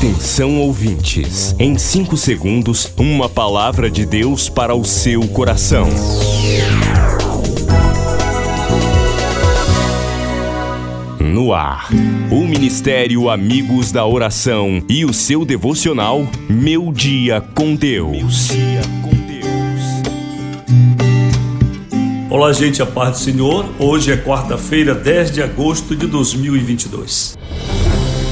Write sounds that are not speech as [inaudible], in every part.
Atenção ouvintes, em 5 segundos, uma palavra de Deus para o seu coração. No ar, o Ministério Amigos da Oração e o seu devocional Meu Dia com Deus. Olá, gente, a paz do Senhor. Hoje é quarta-feira, 10 de agosto de 2022.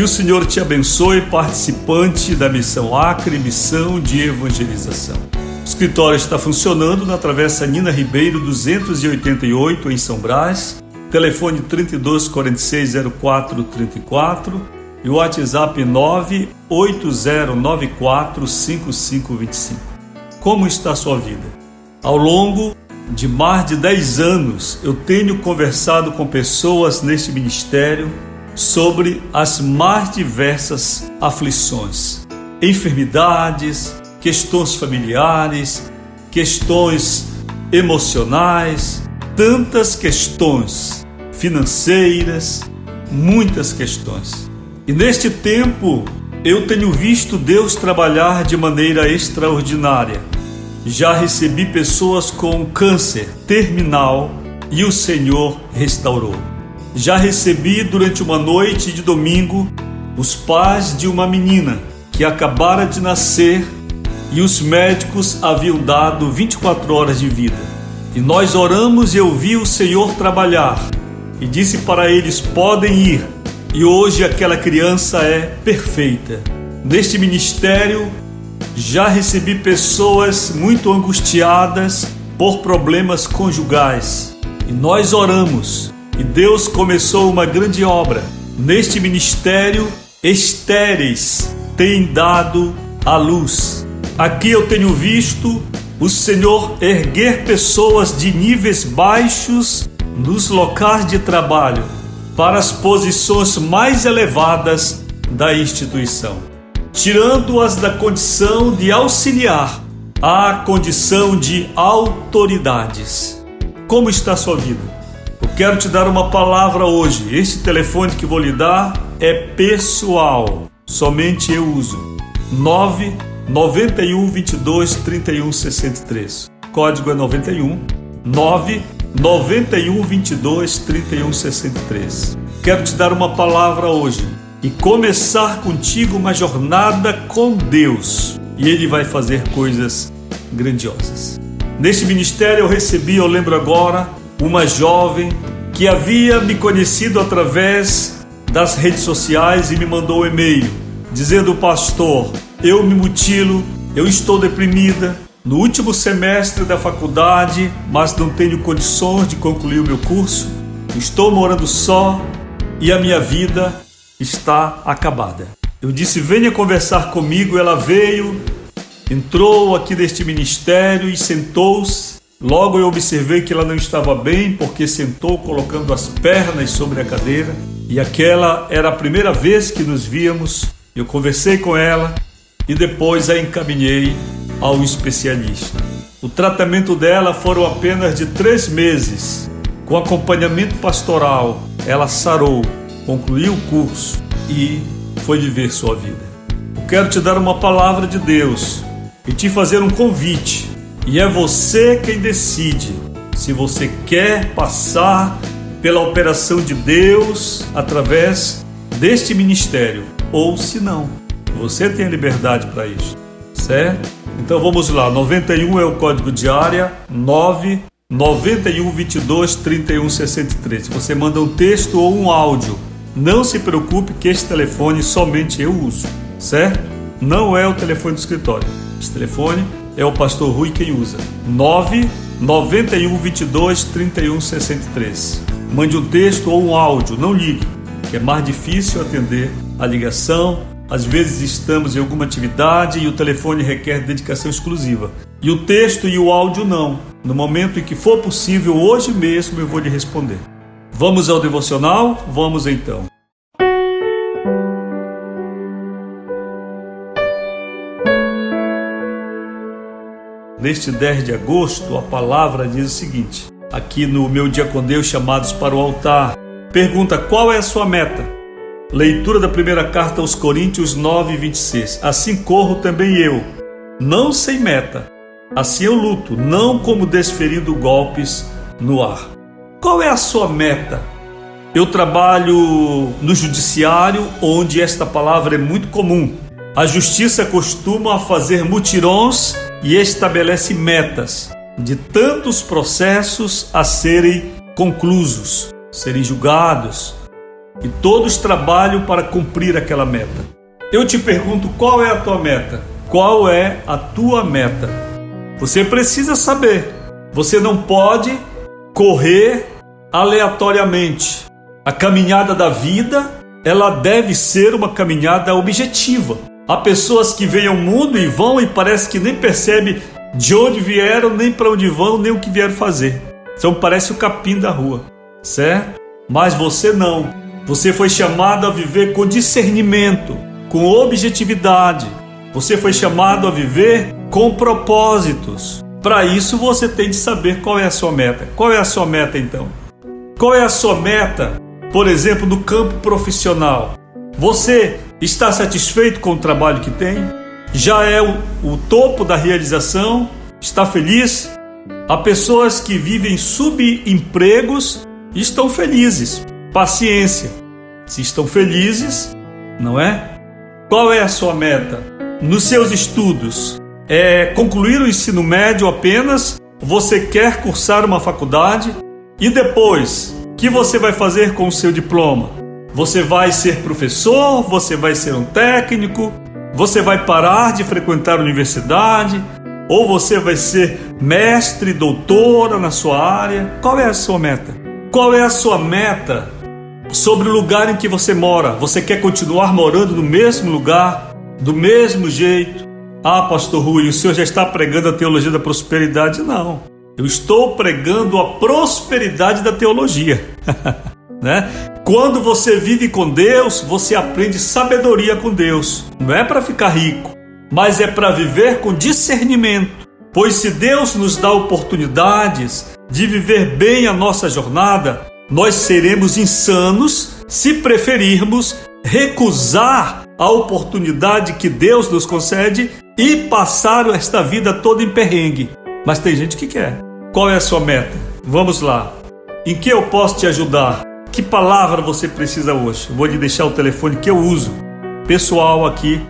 Que o Senhor te abençoe, participante da Missão Acre, missão de evangelização. O escritório está funcionando na Travessa Nina Ribeiro 288 em São Brás, telefone 32 46 04 34 e o WhatsApp 98094 5525. Como está a sua vida? Ao longo de mais de 10 anos, eu tenho conversado com pessoas neste ministério sobre as mais diversas aflições, enfermidades, questões familiares, questões emocionais, tantas questões financeiras, muitas questões. E neste tempo eu tenho visto Deus trabalhar de maneira extraordinária. Já recebi pessoas com câncer terminal e o Senhor restaurou. Já recebi durante uma noite de domingo os pais de uma menina que acabara de nascer e os médicos haviam dado 24 horas de vida. E nós oramos e eu vi o Senhor trabalhar e disse para eles: podem ir. E hoje aquela criança é perfeita. Neste ministério já recebi pessoas muito angustiadas por problemas conjugais e nós oramos e Deus começou uma grande obra. Neste ministério, estéreis têm dado a luz. Aqui eu tenho visto o Senhor erguer pessoas de níveis baixos nos locais de trabalho para as posições mais elevadas da instituição, tirando-as da condição de auxiliar à condição de autoridades. Como está sua vida? Quero te dar uma palavra hoje. Este telefone que vou lhe dar é pessoal. Somente eu uso. 9 91 22 31 63. Código é 91 9 91 22 31 63. Quero te dar uma palavra hoje e começar contigo uma jornada com Deus. E Ele vai fazer coisas grandiosas. Neste ministério eu recebi, eu lembro agora, uma jovem que havia me conhecido através das redes sociais e me mandou um e-mail dizendo: Pastor, eu me mutilo, eu estou deprimida. No último semestre da faculdade, mas não tenho condições de concluir o meu curso. Estou morando só e a minha vida está acabada. Eu disse: Venha conversar comigo. Ela veio, entrou aqui neste ministério e sentou-se Logo eu observei que ela não estava bem porque sentou colocando as pernas sobre a cadeira e aquela era a primeira vez que nos víamos. Eu conversei com ela e depois a encaminhei ao especialista. O tratamento dela foram apenas de três meses. Com acompanhamento pastoral, ela sarou, concluiu o curso e foi viver sua vida. Eu quero te dar uma palavra de Deus e te fazer um convite e é você quem decide se você quer passar pela operação de Deus através deste ministério ou se não. Você tem a liberdade para isso. certo? Então vamos lá, 91 é o código de área, 9 91 22 31 63. Você manda um texto ou um áudio. Não se preocupe que este telefone somente eu uso, certo? Não é o telefone do escritório. Esse telefone é o pastor Rui quem usa. 9 91 22 31 63. Mande um texto ou um áudio, não ligue, que é mais difícil atender a ligação. Às vezes estamos em alguma atividade e o telefone requer dedicação exclusiva. E o texto e o áudio não. No momento em que for possível, hoje mesmo eu vou lhe responder. Vamos ao devocional? Vamos então. Neste 10 de agosto, a palavra diz o seguinte: aqui no meu dia com Deus, chamados para o altar, pergunta qual é a sua meta. Leitura da primeira carta aos Coríntios 9, 26. Assim corro também eu, não sem meta. Assim eu luto, não como desferindo golpes no ar. Qual é a sua meta? Eu trabalho no judiciário, onde esta palavra é muito comum. A justiça costuma fazer mutirões e estabelece metas de tantos processos a serem conclusos, serem julgados, e todos trabalham para cumprir aquela meta. Eu te pergunto qual é a tua meta? Qual é a tua meta? Você precisa saber. Você não pode correr aleatoriamente. A caminhada da vida, ela deve ser uma caminhada objetiva. Há pessoas que veem ao mundo e vão e parece que nem percebe de onde vieram, nem para onde vão, nem o que vieram fazer. Então parece o capim da rua, certo? Mas você não. Você foi chamado a viver com discernimento, com objetividade. Você foi chamado a viver com propósitos. Para isso você tem de saber qual é a sua meta. Qual é a sua meta então? Qual é a sua meta, por exemplo, no campo profissional? Você está satisfeito com o trabalho que tem? Já é o, o topo da realização? Está feliz? Há pessoas que vivem subempregos e estão felizes. Paciência. Se estão felizes, não é? Qual é a sua meta? Nos seus estudos, é concluir o ensino médio apenas? Você quer cursar uma faculdade? E depois, o que você vai fazer com o seu diploma? Você vai ser professor? Você vai ser um técnico? Você vai parar de frequentar a universidade? Ou você vai ser mestre, doutora na sua área? Qual é a sua meta? Qual é a sua meta sobre o lugar em que você mora? Você quer continuar morando no mesmo lugar, do mesmo jeito? Ah, pastor Rui, o senhor já está pregando a teologia da prosperidade? Não. Eu estou pregando a prosperidade da teologia. [laughs] né? Quando você vive com Deus, você aprende sabedoria com Deus. Não é para ficar rico, mas é para viver com discernimento. Pois se Deus nos dá oportunidades de viver bem a nossa jornada, nós seremos insanos se preferirmos recusar a oportunidade que Deus nos concede e passar esta vida toda em perrengue. Mas tem gente que quer. Qual é a sua meta? Vamos lá. Em que eu posso te ajudar? Que palavra você precisa hoje? Vou lhe deixar o telefone que eu uso. Pessoal aqui,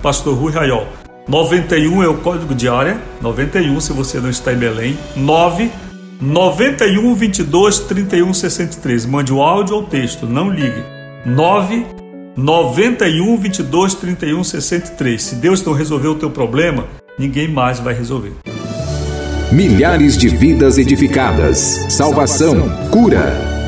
Pastor Rui Raiol. 91 é o código de área. 91 se você não está em Belém. 9 91 22 31 63. Mande o áudio ou texto, não ligue. 9 91 22 31 63. Se Deus não resolver o teu problema, ninguém mais vai resolver. Milhares de vidas edificadas, salvação, cura.